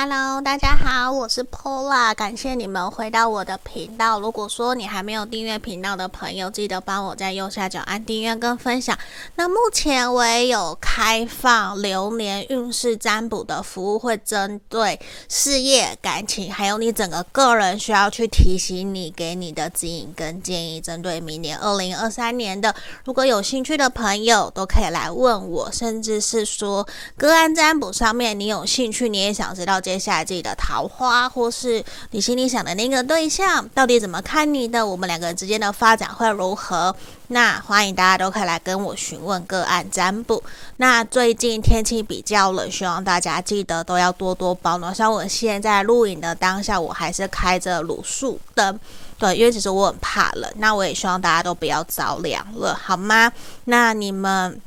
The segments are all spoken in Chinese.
Hello，大家好，我是 Pola，感谢你们回到我的频道。如果说你还没有订阅频道的朋友，记得帮我在右下角按订阅跟分享。那目前我也有开放流年运势占卜的服务，会针对事业、感情，还有你整个个人需要去提醒你，给你的指引跟建议。针对明年二零二三年的，如果有兴趣的朋友，都可以来问我，甚至是说个案占卜上面，你有兴趣，你也想知道。接下来自己的桃花，或是你心里想的那个对象，到底怎么看你的？我们两个人之间的发展会如何？那欢迎大家都可以来跟我询问个案占卜。那最近天气比较冷，希望大家记得都要多多保暖。像我现在录影的当下，我还是开着卤素灯，对，因为其实我很怕冷。那我也希望大家都不要着凉了，好吗？那你们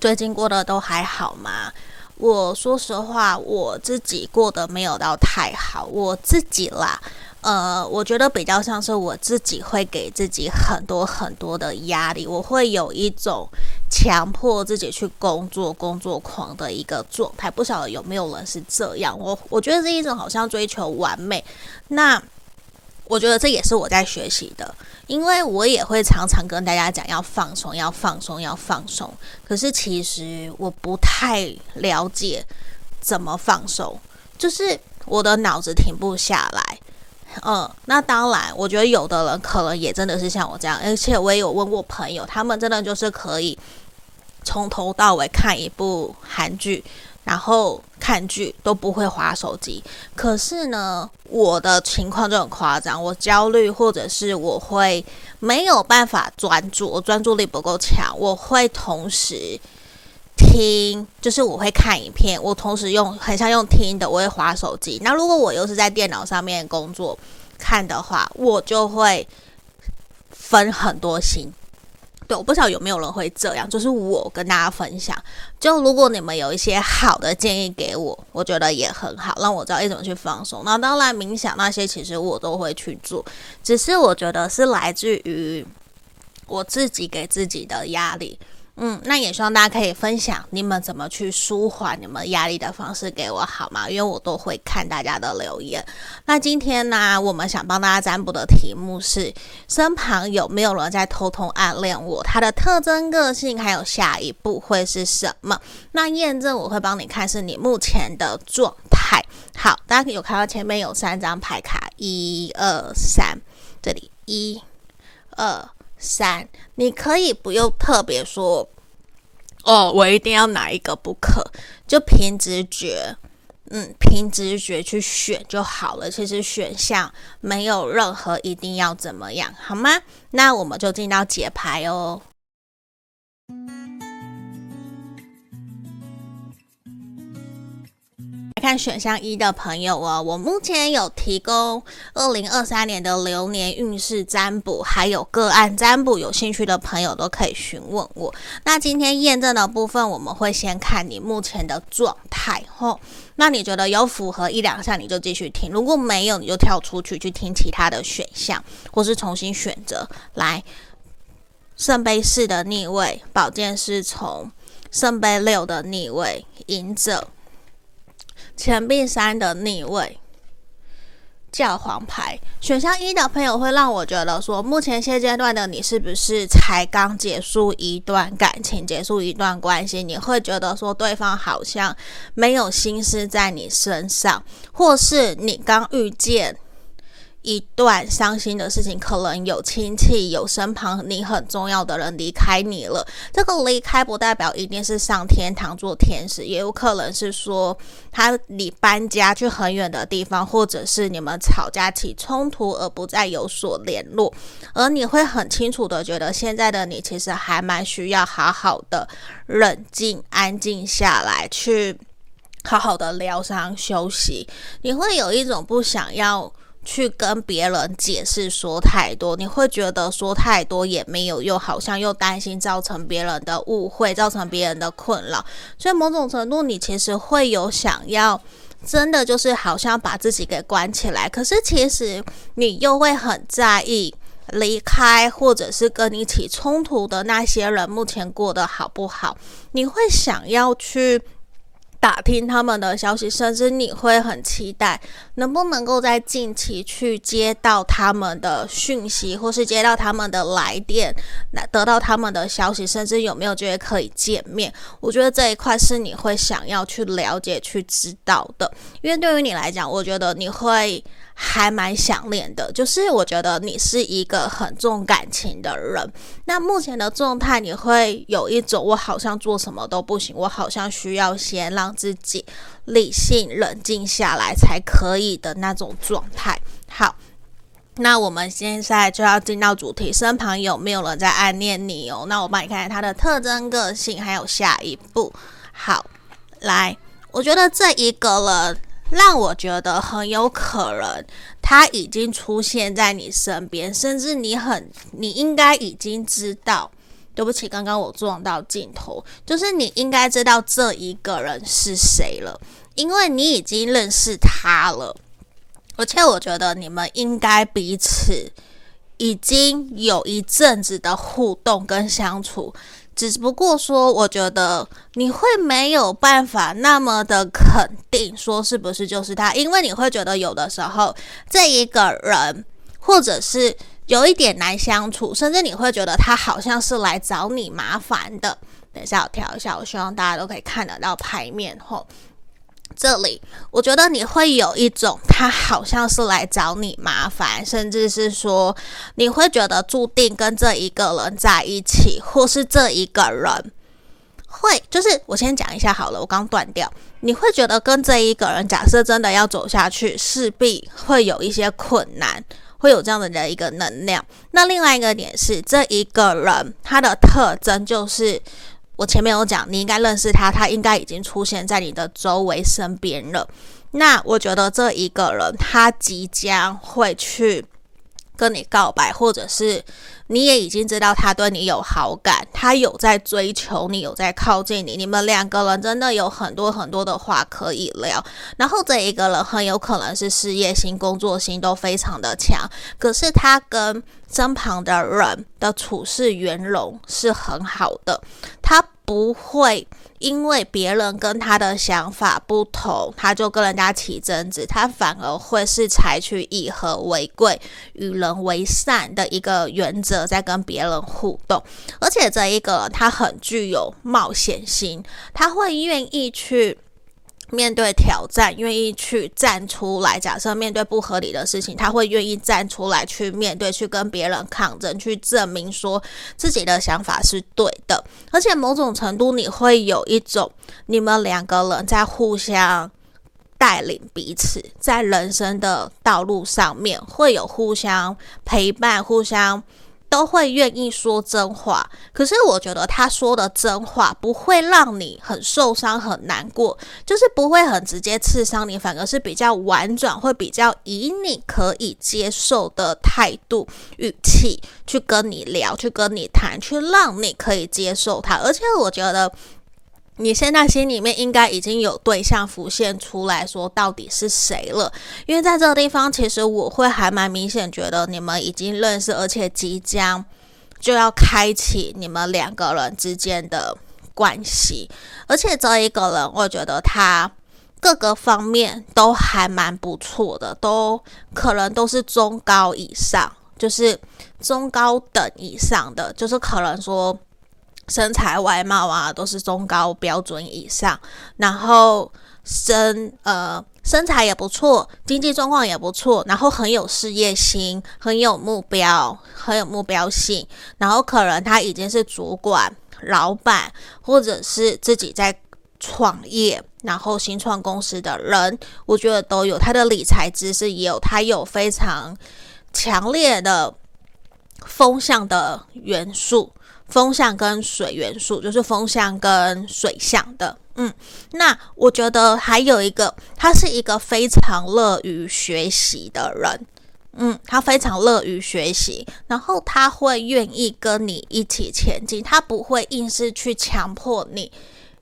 最近过得都还好吗？我说实话，我自己过得没有到太好。我自己啦，呃，我觉得比较像是我自己会给自己很多很多的压力，我会有一种强迫自己去工作、工作狂的一个状态。不晓得有没有人是这样？我我觉得是一种好像追求完美。那我觉得这也是我在学习的。因为我也会常常跟大家讲要放松，要放松，要放松。可是其实我不太了解怎么放松，就是我的脑子停不下来。嗯，那当然，我觉得有的人可能也真的是像我这样，而且我也有问过朋友，他们真的就是可以从头到尾看一部韩剧。然后看剧都不会滑手机，可是呢，我的情况就很夸张，我焦虑或者是我会没有办法专注，我专注力不够强，我会同时听，就是我会看影片，我同时用很像用听的，我会滑手机。那如果我又是在电脑上面工作看的话，我就会分很多心。对，我不知道有没有人会这样，就是我跟大家分享。就如果你们有一些好的建议给我，我觉得也很好，让我知道一种去放松。那当然，冥想那些其实我都会去做，只是我觉得是来自于我自己给自己的压力。嗯，那也希望大家可以分享你们怎么去舒缓你们压力的方式给我好吗？因为我都会看大家的留言。那今天呢，我们想帮大家占卜的题目是：身旁有没有人在偷偷暗恋我？他的特征、个性还有下一步会是什么？那验证我会帮你看是你目前的状态。好，大家有看到前面有三张牌卡，一二三，这里一二。三，你可以不用特别说哦，我一定要哪一个不可，就凭直觉，嗯，凭直觉去选就好了。其实选项没有任何一定要怎么样，好吗？那我们就进到解牌哦。看选项一的朋友哦，我目前有提供二零二三年的流年运势占卜，还有个案占卜，有兴趣的朋友都可以询问我。那今天验证的部分，我们会先看你目前的状态吼。那你觉得有符合一两项，你就继续听；如果没有，你就跳出去去听其他的选项，或是重新选择。来，圣杯四的逆位，宝剑侍从，圣杯六的逆位，隐者。钱币三的逆位，教皇牌。选项一的朋友会让我觉得说，目前现阶段的你是不是才刚结束一段感情，结束一段关系？你会觉得说，对方好像没有心思在你身上，或是你刚遇见。一段伤心的事情，可能有亲戚、有身旁你很重要的人离开你了。这个离开不代表一定是上天堂做天使，也有可能是说他你搬家去很远的地方，或者是你们吵架起冲突而不再有所联络。而你会很清楚的觉得，现在的你其实还蛮需要好好的冷静、安静下来，去好好的疗伤休息。你会有一种不想要。去跟别人解释说太多，你会觉得说太多也没有用，好像又担心造成别人的误会，造成别人的困扰，所以某种程度你其实会有想要真的就是好像把自己给关起来，可是其实你又会很在意离开或者是跟你起冲突的那些人目前过得好不好，你会想要去。打听他们的消息，甚至你会很期待能不能够在近期去接到他们的讯息，或是接到他们的来电，来得到他们的消息，甚至有没有觉得可以见面。我觉得这一块是你会想要去了解、去知道的，因为对于你来讲，我觉得你会。还蛮想念的，就是我觉得你是一个很重感情的人。那目前的状态，你会有一种我好像做什么都不行，我好像需要先让自己理性冷静下来才可以的那种状态。好，那我们现在就要进到主题，身旁有没有人在暗恋你哦？那我帮你看看他的特征、个性，还有下一步。好，来，我觉得这一个人。让我觉得很有可能，他已经出现在你身边，甚至你很，你应该已经知道。对不起，刚刚我撞到镜头，就是你应该知道这一个人是谁了，因为你已经认识他了，而且我觉得你们应该彼此已经有一阵子的互动跟相处。只不过说，我觉得你会没有办法那么的肯定说是不是就是他，因为你会觉得有的时候这一个人或者是有一点难相处，甚至你会觉得他好像是来找你麻烦的。等一下我调一下，我希望大家都可以看得到牌面后。这里，我觉得你会有一种他好像是来找你麻烦，甚至是说你会觉得注定跟这一个人在一起，或是这一个人会，就是我先讲一下好了，我刚断掉，你会觉得跟这一个人，假设真的要走下去，势必会有一些困难，会有这样的一个能量。那另外一个点是，这一个人他的特征就是。我前面有讲，你应该认识他，他应该已经出现在你的周围身边了。那我觉得这一个人，他即将会去跟你告白，或者是你也已经知道他对你有好感，他有在追求你，有在靠近你，你们两个人真的有很多很多的话可以聊。然后这一个人很有可能是事业心、工作心都非常的强，可是他跟身旁的人的处事圆融是很好的，他不会因为别人跟他的想法不同，他就跟人家起争执，他反而会是采取以和为贵、与人为善的一个原则在跟别人互动，而且这一个他很具有冒险心，他会愿意去。面对挑战，愿意去站出来。假设面对不合理的事情，他会愿意站出来去面对，去跟别人抗争，去证明说自己的想法是对的。而且某种程度，你会有一种你们两个人在互相带领彼此，在人生的道路上面会有互相陪伴，互相。都会愿意说真话，可是我觉得他说的真话不会让你很受伤、很难过，就是不会很直接刺伤你，反而是比较婉转，会比较以你可以接受的态度、语气去跟你聊、去跟你谈，去让你可以接受他。而且我觉得。你现在心里面应该已经有对象浮现出来说到底是谁了，因为在这个地方，其实我会还蛮明显觉得你们已经认识，而且即将就要开启你们两个人之间的关系，而且这一个人，我觉得他各个方面都还蛮不错的，都可能都是中高以上，就是中高等以上的，就是可能说。身材外貌啊，都是中高标准以上，然后身呃身材也不错，经济状况也不错，然后很有事业心，很有目标，很有目标性，然后可能他已经是主管、老板，或者是自己在创业，然后新创公司的人，我觉得都有。他的理财知识也有，他有非常强烈的风向的元素。风象跟水元素，就是风象跟水象的，嗯，那我觉得还有一个，他是一个非常乐于学习的人，嗯，他非常乐于学习，然后他会愿意跟你一起前进，他不会硬是去强迫你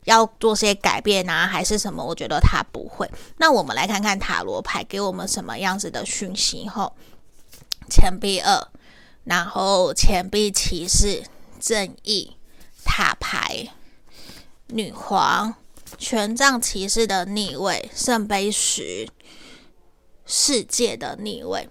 要做些改变啊，还是什么，我觉得他不会。那我们来看看塔罗牌给我们什么样子的讯息后，钱币二，然后钱币骑士。正义塔牌、女皇权杖骑士的逆位，圣杯十，世界的逆位。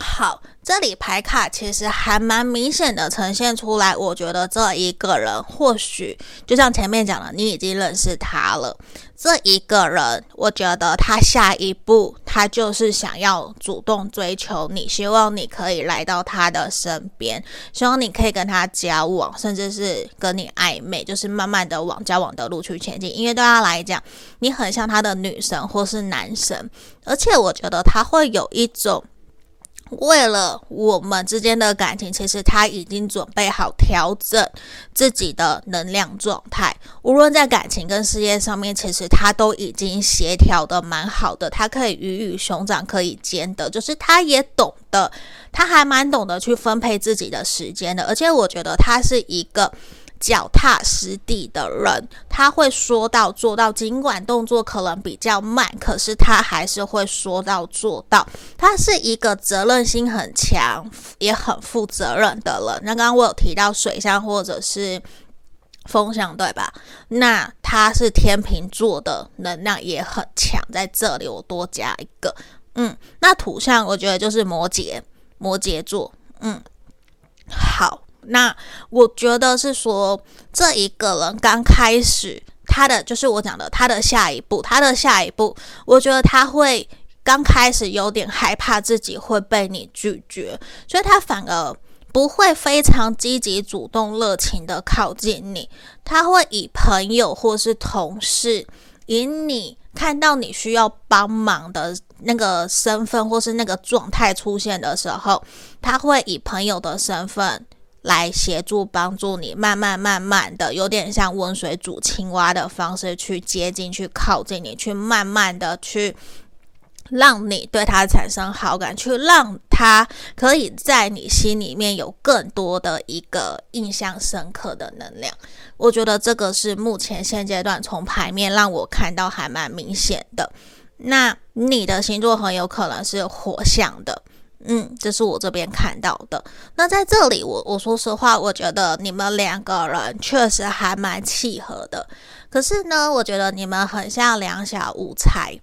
好，这里牌卡其实还蛮明显的呈现出来。我觉得这一个人或许就像前面讲的，你已经认识他了。这一个人，我觉得他下一步他就是想要主动追求你，希望你可以来到他的身边，希望你可以跟他交往，甚至是跟你暧昧，就是慢慢的往交往的路去前进。因为对他来讲，你很像他的女神或是男神，而且我觉得他会有一种。为了我们之间的感情，其实他已经准备好调整自己的能量状态。无论在感情跟事业上面，其实他都已经协调的蛮好的。他可以鱼与熊掌可以兼得，就是他也懂得，他还蛮懂得去分配自己的时间的。而且我觉得他是一个。脚踏实地的人，他会说到做到，尽管动作可能比较慢，可是他还是会说到做到。他是一个责任心很强，也很负责任的人。那刚刚我有提到水象或者是风象，对吧？那他是天秤座的能量也很强，在这里我多加一个，嗯，那土象我觉得就是摩羯，摩羯座，嗯，好。那我觉得是说，这一个人刚开始，他的就是我讲的，他的下一步，他的下一步，我觉得他会刚开始有点害怕自己会被你拒绝，所以他反而不会非常积极、主动、热情的靠近你，他会以朋友或是同事，以你看到你需要帮忙的那个身份或是那个状态出现的时候，他会以朋友的身份。来协助帮助你，慢慢慢慢的，有点像温水煮青蛙的方式去接近、去靠近你，去慢慢的去让你对他产生好感，去让他可以在你心里面有更多的一个印象深刻的能量。我觉得这个是目前现阶段从牌面让我看到还蛮明显的。那你的星座很有可能是火象的。嗯，这是我这边看到的。那在这里，我我说实话，我觉得你们两个人确实还蛮契合的。可是呢，我觉得你们很像两小无猜，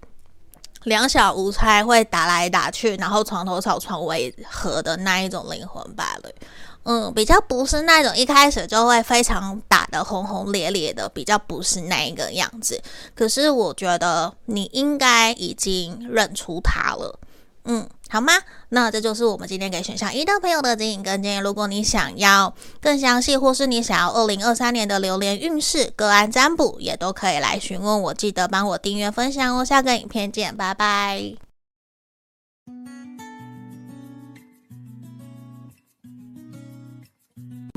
两小无猜会打来打去，然后床头吵床尾和的那一种灵魂伴侣。嗯，比较不是那种一开始就会非常打得轰轰烈烈的，比较不是那一个样子。可是我觉得你应该已经认出他了。嗯。好吗？那这就是我们今天给选项一的朋友的指引跟建议。如果你想要更详细，或是你想要二零二三年的流年运势个案占卜，也都可以来询问我。记得帮我订阅分享哦。下个影片见，拜拜。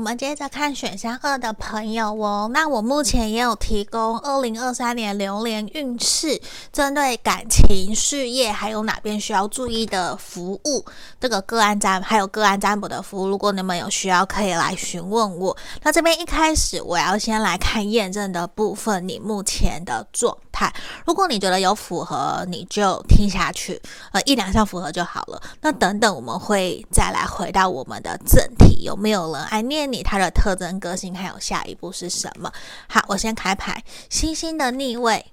我们接着看选项二的朋友哦，那我目前也有提供二零二三年流年运势，针对感情、事业还有哪边需要注意的服务，这个个案占还有个案占卜的服务，如果你们有需要，可以来询问我。那这边一开始我要先来看验证的部分，你目前的状态，如果你觉得有符合，你就听下去，呃，一两项符合就好了。那等等我们会再来回到我们的正题，有没有人爱念？你他的特征、个性，还有下一步是什么？好，我先开牌。星星的逆位，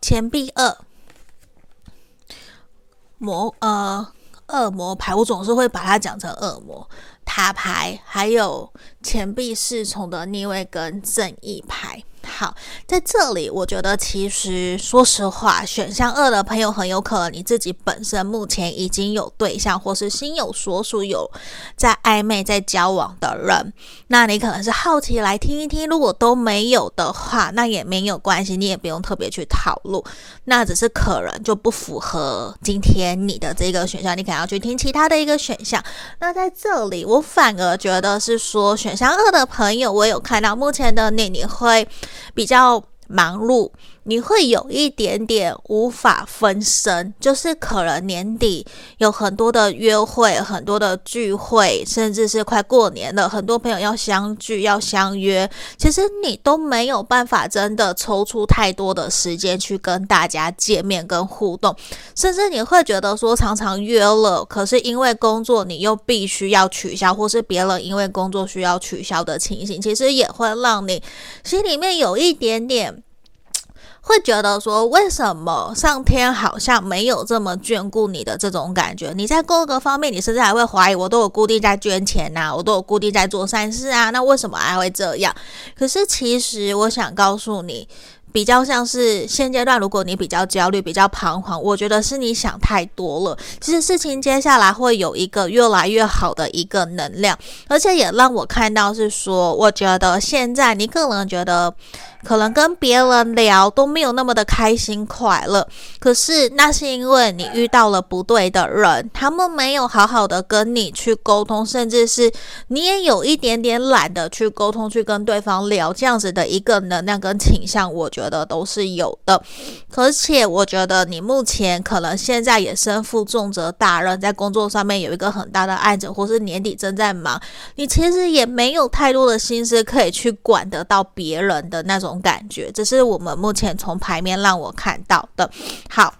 钱币二，魔呃恶魔牌，我总是会把它讲成恶魔。塔牌，还有钱币侍从的逆位跟正义牌。好，在这里，我觉得其实说实话，选项二的朋友很有可能你自己本身目前已经有对象，或是心有所属，有在暧昧、在交往的人。那你可能是好奇来听一听，如果都没有的话，那也没有关系，你也不用特别去讨论。那只是可能就不符合今天你的这个选项，你可能要去听其他的一个选项。那在这里，我反而觉得是说，选项二的朋友，我有看到目前的你，你会。比较忙碌，你会有一点点无法分身，就是可能年底有很多的约会、很多的聚会，甚至是快过年了，很多朋友要相聚、要相约，其实你都没有办法真的抽出太多的时间去跟大家见面跟互动，甚至你会觉得说常常约了，可是因为工作你又必须要取消，或是别人因为工作需要取消的情形，其实也会让你心里面有一点点。会觉得说，为什么上天好像没有这么眷顾你的这种感觉？你在各个方面，你甚至还会怀疑，我都有固定在捐钱呐、啊，我都有固定在做善事啊，那为什么还会这样？可是其实我想告诉你。比较像是现阶段，如果你比较焦虑、比较彷徨，我觉得是你想太多了。其实事情接下来会有一个越来越好的一个能量，而且也让我看到是说，我觉得现在你可能觉得。可能跟别人聊都没有那么的开心快乐，可是那是因为你遇到了不对的人，他们没有好好的跟你去沟通，甚至是你也有一点点懒得去沟通，去跟对方聊这样子的一个能量跟倾向，我觉得都是有的。而且我觉得你目前可能现在也身负重责大任，在工作上面有一个很大的案子，或是年底正在忙，你其实也没有太多的心思可以去管得到别人的那种感觉，这是我们目前从牌面让我看到的。好，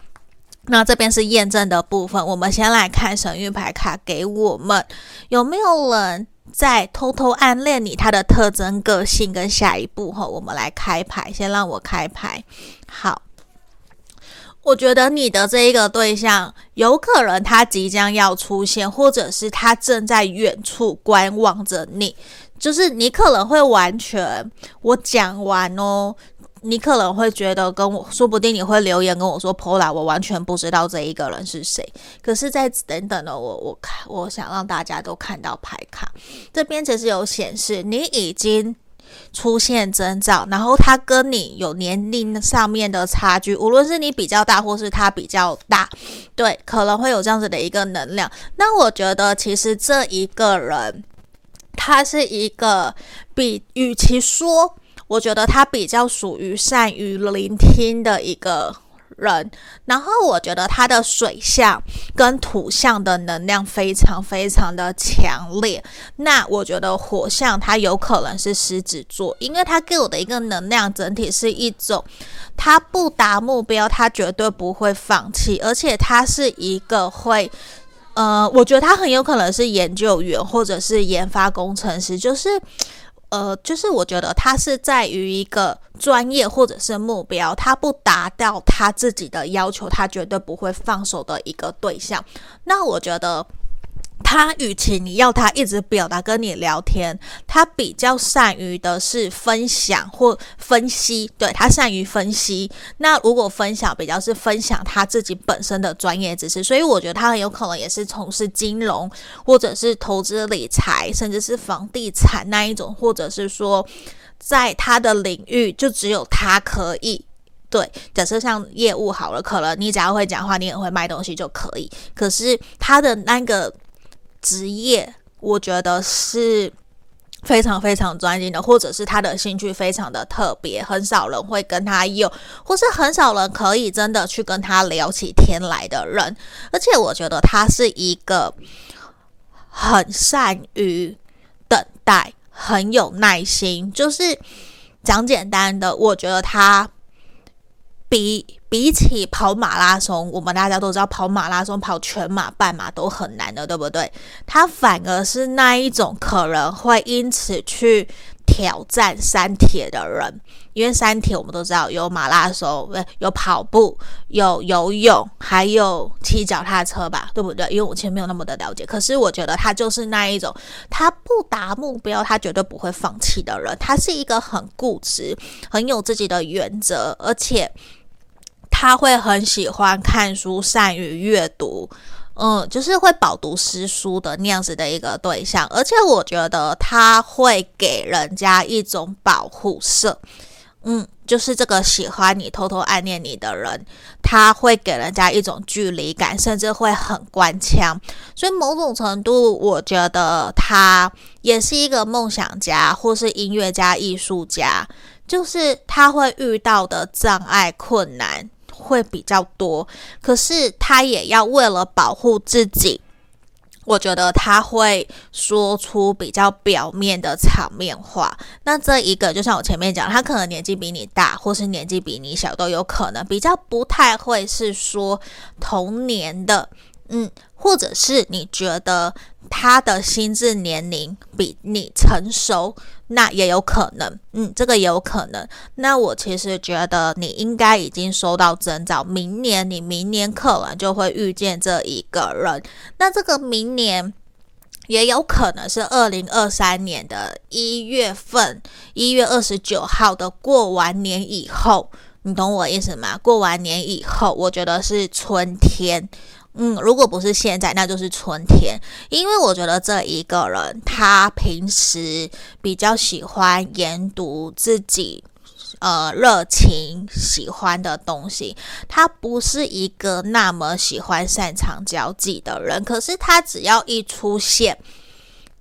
那这边是验证的部分。我们先来看神諭牌卡给我们，有没有人在偷偷暗恋你？他的特征、个性跟下一步哈，我们来开牌。先让我开牌。好，我觉得你的这一个对象，有可能他即将要出现，或者是他正在远处观望着你。就是你可能会完全，我讲完哦，你可能会觉得跟我说不定你会留言跟我说，Pola，我完全不知道这一个人是谁。可是在等等的，我我看我想让大家都看到牌卡，这边其实有显示你已经出现征兆，然后他跟你有年龄上面的差距，无论是你比较大或是他比较大，对，可能会有这样子的一个能量。那我觉得其实这一个人。他是一个比，与其说，我觉得他比较属于善于聆听的一个人。然后我觉得他的水象跟土象的能量非常非常的强烈。那我觉得火象他有可能是狮子座，因为他给我的一个能量整体是一种，他不达目标，他绝对不会放弃，而且他是一个会。呃，我觉得他很有可能是研究员或者是研发工程师，就是，呃，就是我觉得他是在于一个专业或者是目标，他不达到他自己的要求，他绝对不会放手的一个对象。那我觉得。他与其你要他一直表达跟你聊天，他比较善于的是分享或分析，对，他善于分析。那如果分享比较是分享他自己本身的专业知识，所以我觉得他很有可能也是从事金融或者是投资理财，甚至是房地产那一种，或者是说在他的领域就只有他可以。对，假设像业务好了，可能你只要会讲话，你也会卖东西就可以。可是他的那个。职业，我觉得是非常非常专心的，或者是他的兴趣非常的特别，很少人会跟他有，或是很少人可以真的去跟他聊起天来的人。而且我觉得他是一个很善于等待，很有耐心。就是讲简单的，我觉得他。比比起跑马拉松，我们大家都知道跑马拉松、跑全马、半马都很难的，对不对？他反而是那一种可能会因此去挑战三铁的人，因为三铁我们都知道有马拉松，有跑步，有游泳，还有骑脚踏车吧，对不对？因为我其实没有那么的了解，可是我觉得他就是那一种，他不达目标，他绝对不会放弃的人。他是一个很固执、很有自己的原则，而且。他会很喜欢看书，善于阅读，嗯，就是会饱读诗书的那样子的一个对象。而且我觉得他会给人家一种保护色，嗯，就是这个喜欢你、偷偷暗恋你的人，他会给人家一种距离感，甚至会很官腔。所以某种程度，我觉得他也是一个梦想家，或是音乐家、艺术家，就是他会遇到的障碍、困难。会比较多，可是他也要为了保护自己，我觉得他会说出比较表面的场面话。那这一个就像我前面讲，他可能年纪比你大，或是年纪比你小都有可能，比较不太会是说童年的嗯，或者是你觉得他的心智年龄比你成熟，那也有可能，嗯，这个也有可能。那我其实觉得你应该已经收到征兆，明年你明年可能就会遇见这一个人。那这个明年也有可能是二零二三年的一月份，一月二十九号的过完年以后。你懂我意思吗？过完年以后，我觉得是春天。嗯，如果不是现在，那就是春天。因为我觉得这一个人，他平时比较喜欢研读自己呃热情喜欢的东西，他不是一个那么喜欢擅长交际的人。可是他只要一出现，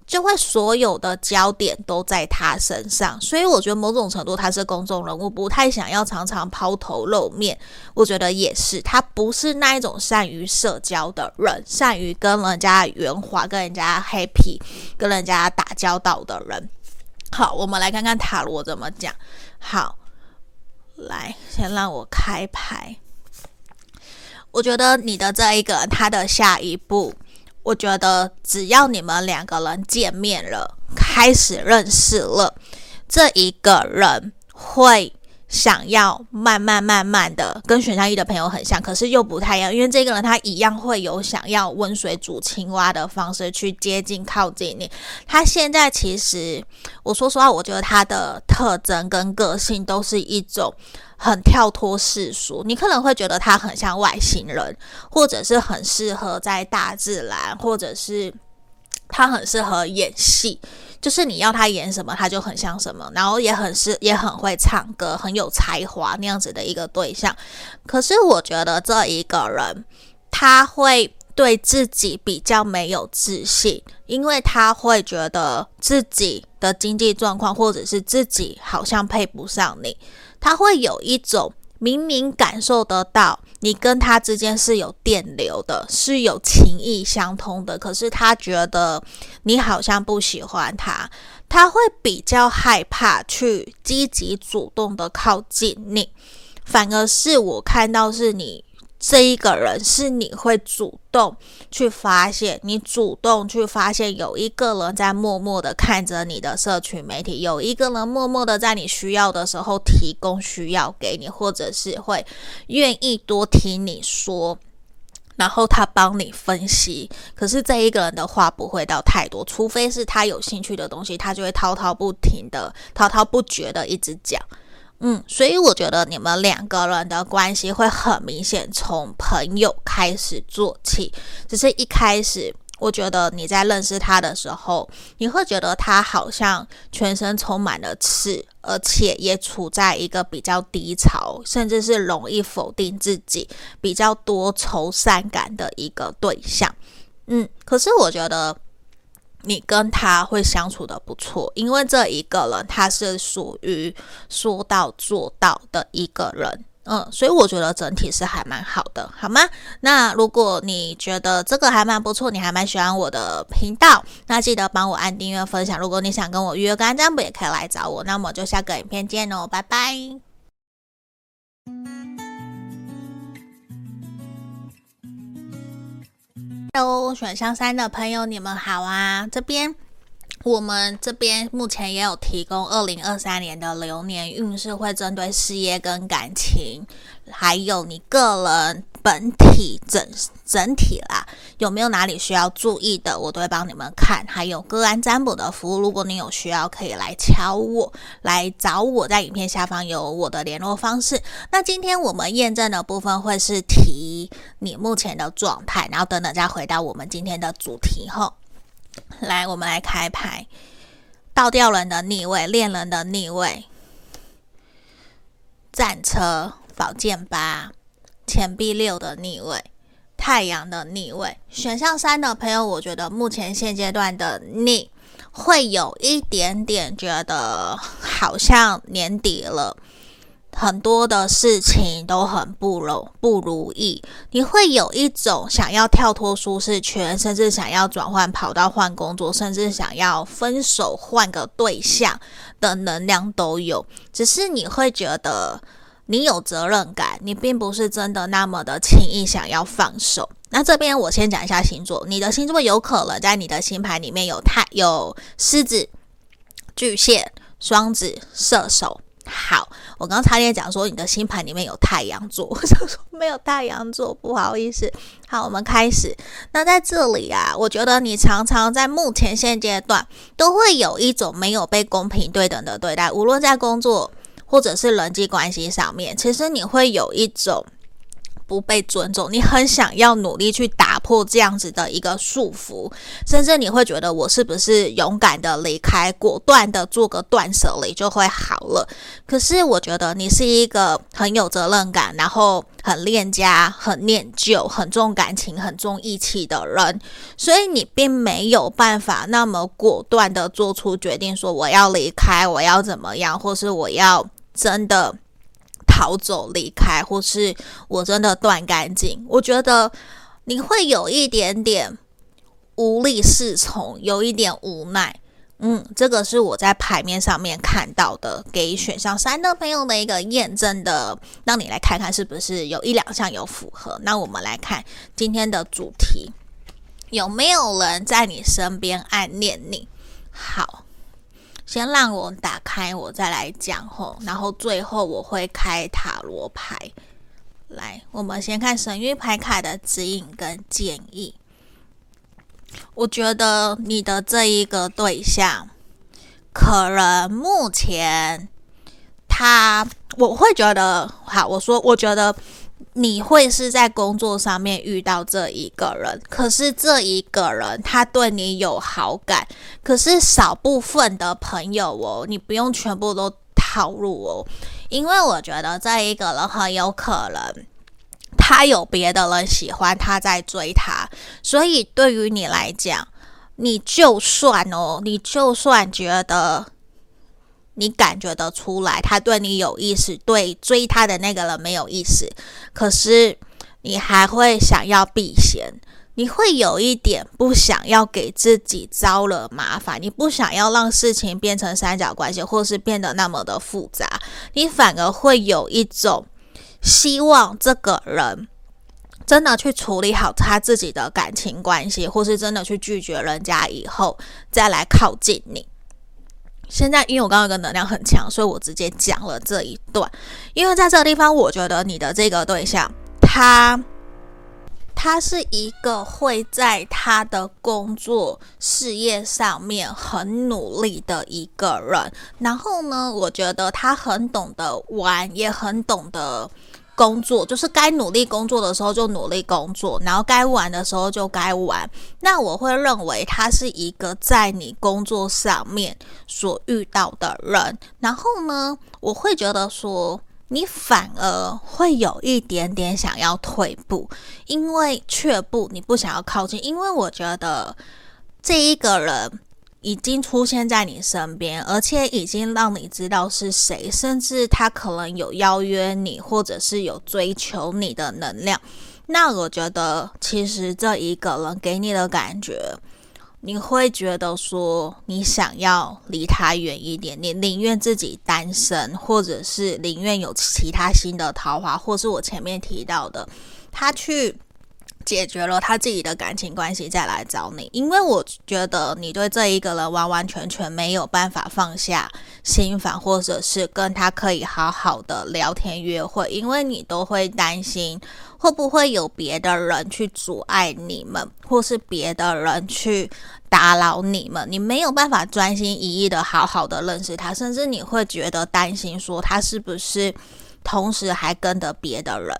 就会所有的焦点都在他身上，所以我觉得某种程度他是公众人物，不太想要常常抛头露面。我觉得也是，他不是那一种善于社交的人，善于跟人家圆滑、跟人家 happy、跟人家打交道的人。好，我们来看看塔罗怎么讲。好，来，先让我开牌。我觉得你的这一个，他的下一步。我觉得只要你们两个人见面了，开始认识了，这一个人会想要慢慢慢慢的跟选项一的朋友很像，可是又不太一样，因为这个人他一样会有想要温水煮青蛙的方式去接近靠近你。他现在其实，我说实话，我觉得他的特征跟个性都是一种。很跳脱世俗，你可能会觉得他很像外星人，或者是很适合在大自然，或者是他很适合演戏，就是你要他演什么，他就很像什么，然后也很是也很会唱歌，很有才华那样子的一个对象。可是我觉得这一个人，他会对自己比较没有自信，因为他会觉得自己的经济状况，或者是自己好像配不上你。他会有一种明明感受得到你跟他之间是有电流的，是有情意相通的，可是他觉得你好像不喜欢他，他会比较害怕去积极主动的靠近你，反而是我看到是你。这一个人是你会主动去发现，你主动去发现有一个人在默默的看着你的社群媒体，有一个人默默的在你需要的时候提供需要给你，或者是会愿意多听你说，然后他帮你分析。可是这一个人的话不会到太多，除非是他有兴趣的东西，他就会滔滔不停的、滔滔不绝的一直讲。嗯，所以我觉得你们两个人的关系会很明显从朋友开始做起。只是一开始，我觉得你在认识他的时候，你会觉得他好像全身充满了刺，而且也处在一个比较低潮，甚至是容易否定自己、比较多愁善感的一个对象。嗯，可是我觉得。你跟他会相处得不错，因为这一个人他是属于说到做到的一个人，嗯，所以我觉得整体是还蛮好的，好吗？那如果你觉得这个还蛮不错，你还蛮喜欢我的频道，那记得帮我按订阅、分享。如果你想跟我约个案占卜，也可以来找我。那么就下个影片见哦，拜拜。Hello，选项三的朋友，你们好啊！这边我们这边目前也有提供二零二三年的流年运势，会针对事业跟感情，还有你个人本体整整体啦，有没有哪里需要注意的，我都会帮你们看。还有个案占卜的服务，如果你有需要，可以来敲我，来找我，在影片下方有我的联络方式。那今天我们验证的部分会是提你目前的状态，然后等等再回到我们今天的主题后，来，我们来开牌，倒吊人的逆位，恋人的逆位，战车，宝剑八。钱币六的逆位，太阳的逆位，选项三的朋友，我觉得目前现阶段的你会有一点点觉得好像年底了，很多的事情都很不容不如意，你会有一种想要跳脱舒适圈，甚至想要转换跑道换工作，甚至想要分手换个对象的能量都有，只是你会觉得。你有责任感，你并不是真的那么的轻易想要放手。那这边我先讲一下星座，你的星座有可能在你的星盘里面有太有狮子、巨蟹、双子、射手。好，我刚刚差点讲说你的星盘里面有太阳座，我想说没有太阳座，不好意思。好，我们开始。那在这里啊，我觉得你常常在目前现阶段都会有一种没有被公平对等的对待，无论在工作或者是人际关系上面，其实你会有一种。不被尊重，你很想要努力去打破这样子的一个束缚，甚至你会觉得我是不是勇敢的离开，果断的做个断舍离就会好了。可是我觉得你是一个很有责任感，然后很恋家、很念旧、很重感情、很重义气的人，所以你并没有办法那么果断的做出决定，说我要离开，我要怎么样，或是我要真的。逃走、离开，或是我真的断干净，我觉得你会有一点点无力适从，有一点无奈。嗯，这个是我在牌面上面看到的，给选项三的朋友的一个验证的，让你来看看是不是有一两项有符合。那我们来看今天的主题，有没有人在你身边暗恋你？好。先让我打开，我再来讲吼，然后最后我会开塔罗牌。来，我们先看神諭牌卡的指引跟建议。我觉得你的这一个对象，可能目前他，我会觉得，好，我说，我觉得。你会是在工作上面遇到这一个人，可是这一个人他对你有好感，可是少部分的朋友哦，你不用全部都套入哦，因为我觉得这一个人很有可能他有别的人喜欢他在追他，所以对于你来讲，你就算哦，你就算觉得。你感觉得出来，他对你有意思，对追他的那个人没有意思，可是你还会想要避嫌，你会有一点不想要给自己招惹麻烦，你不想要让事情变成三角关系，或是变得那么的复杂，你反而会有一种希望这个人真的去处理好他自己的感情关系，或是真的去拒绝人家以后再来靠近你。现在，因为我刚刚有个能量很强，所以我直接讲了这一段。因为在这个地方，我觉得你的这个对象，他他是一个会在他的工作事业上面很努力的一个人。然后呢，我觉得他很懂得玩，也很懂得。工作就是该努力工作的时候就努力工作，然后该玩的时候就该玩。那我会认为他是一个在你工作上面所遇到的人。然后呢，我会觉得说你反而会有一点点想要退步，因为却步，你不想要靠近，因为我觉得这一个人。已经出现在你身边，而且已经让你知道是谁，甚至他可能有邀约你，或者是有追求你的能量。那我觉得，其实这一个人给你的感觉，你会觉得说，你想要离他远一点，你宁愿自己单身，或者是宁愿有其他新的桃花，或是我前面提到的，他去。解决了他自己的感情关系，再来找你，因为我觉得你对这一个人完完全全没有办法放下心防，或者是跟他可以好好的聊天约会，因为你都会担心会不会有别的人去阻碍你们，或是别的人去打扰你们，你没有办法专心一意的好好的认识他，甚至你会觉得担心说他是不是同时还跟着别的人。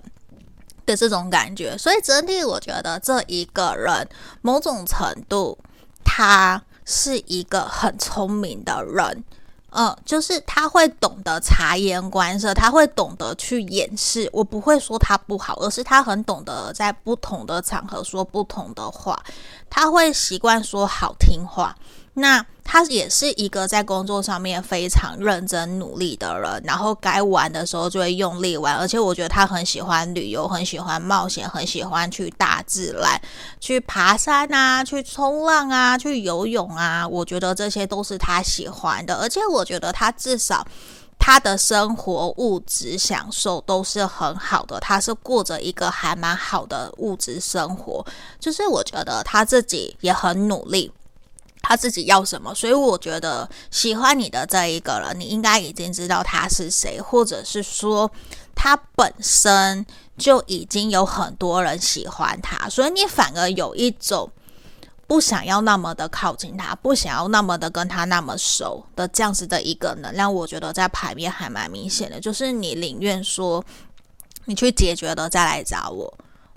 的这种感觉，所以整体我觉得这一个人某种程度他是一个很聪明的人，嗯，就是他会懂得察言观色，他会懂得去掩饰。我不会说他不好，而是他很懂得在不同的场合说不同的话，他会习惯说好听话。那他也是一个在工作上面非常认真努力的人，然后该玩的时候就会用力玩，而且我觉得他很喜欢旅游，很喜欢冒险，很喜欢去大自然，去爬山啊，去冲浪啊，去游泳啊，我觉得这些都是他喜欢的，而且我觉得他至少他的生活物质享受都是很好的，他是过着一个还蛮好的物质生活。就是我觉得他自己也很努力，他自己要什么，所以我觉得喜欢你的这一个人，你应该已经知道他是谁，或者是说他本身就已经有很多人喜欢他，所以你反而有一种。不想要那么的靠近他，不想要那么的跟他那么熟的这样子的一个能量，我觉得在牌面还蛮明显的，就是你宁愿说你去解决了再来找我。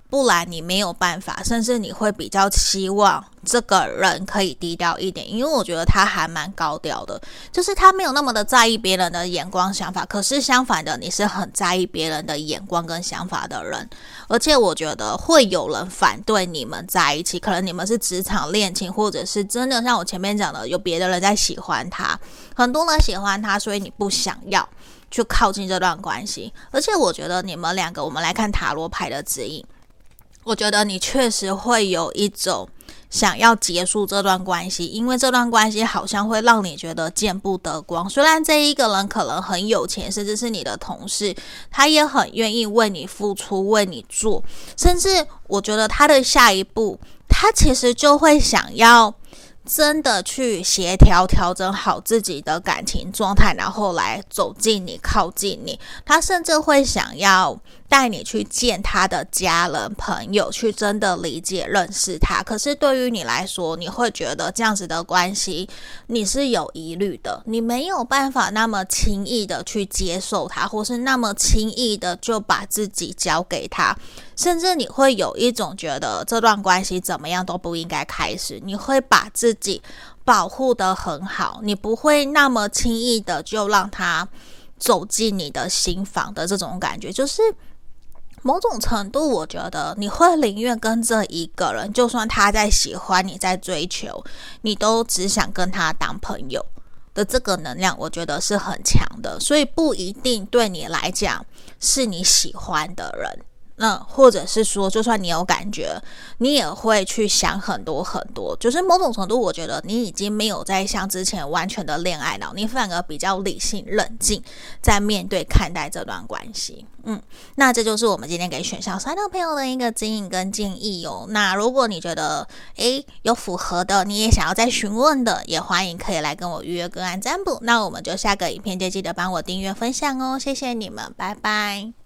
不然你没有办法，甚至你会比较希望这个人可以低调一点，因为我觉得他还蛮高调的，就是他没有那么的在意别人的眼光想法。可是相反的，你是很在意别人的眼光跟想法的人，而且我觉得会有人反对你们在一起，可能你们是职场恋情，或者是真的像我前面讲的，有别的人在喜欢他，很多人喜欢他，所以你不想要去靠近这段关系。而且我觉得你们两个，我们来看塔罗牌的指引。我觉得你确实会有一种想要结束这段关系，因为这段关系好像会让你觉得见不得光。虽然这一个人可能很有钱，甚至是你的同事，他也很愿意为你付出、为你做，甚至我觉得他的下一步，他其实就会想要。真的去协调调整好自己的感情状态，然后来走近你、靠近你。他甚至会想要带你去见他的家人、朋友，去真的理解、认识他。可是对于你来说，你会觉得这样子的关系你是有疑虑的，你没有办法那么轻易的去接受他，或是那么轻易的就把自己交给他。甚至你会有一种觉得这段关系怎么样都不应该开始，你会把自己保护得很好，你不会那么轻易的就让他走进你的心房的这种感觉，就是某种程度，我觉得你会宁愿跟这一个人，就算他在喜欢你，在追求，你都只想跟他当朋友的这个能量，我觉得是很强的，所以不一定对你来讲是你喜欢的人。那或者是说，就算你有感觉，你也会去想很多很多。就是某种程度，我觉得你已经没有在像之前完全的恋爱脑，你反而比较理性冷静，在面对看待这段关系。嗯，那这就是我们今天给选项三的朋友的一个指引跟建议哦。那如果你觉得诶有符合的，你也想要再询问的，也欢迎可以来跟我预约个案占卜。那我们就下个影片就记得帮我订阅分享哦，谢谢你们，拜拜。